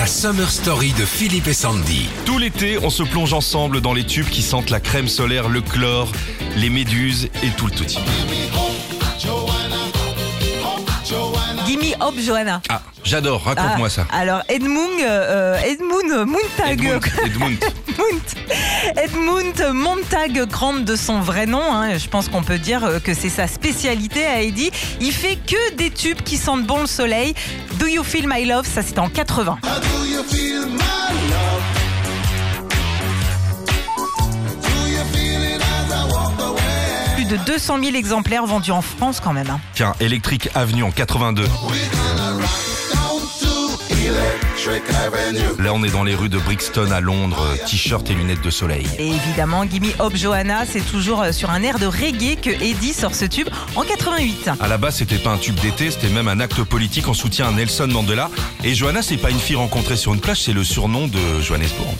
La Summer Story de Philippe et Sandy. Tout l'été, on se plonge ensemble dans les tubes qui sentent la crème solaire, le chlore, les méduses et tout le touti. Gimme Hop Johanna. Ah, j'adore, raconte-moi Ah, ça. Alors Edmund, euh, Edmund Montag, Edmund, Edmund. Edmund, Edmund Montag Grant de son vrai nom. hein, je pense qu'on peut dire euh, que c'est sa spécialité à Eddie. Il fait que des tubes qui sentent bon le soleil. Do You Feel My Love, ça c'était en 80. Plus de 200 000 exemplaires vendus en France quand même. hein. Tiens, Electric Avenue en 82. Là, on est dans les rues de Brixton à Londres, t-shirt et lunettes de soleil. Et évidemment, Gimme Hop Johanna, c'est toujours euh, sur un air de reggae que Eddie sort ce tube en 88. À la base, c'était pas un tube d'été, c'était même un acte politique en soutien à Nelson Mandela. Et Johanna, c'est pas une fille rencontrée sur une plage, c'est le surnom de Johannesburg.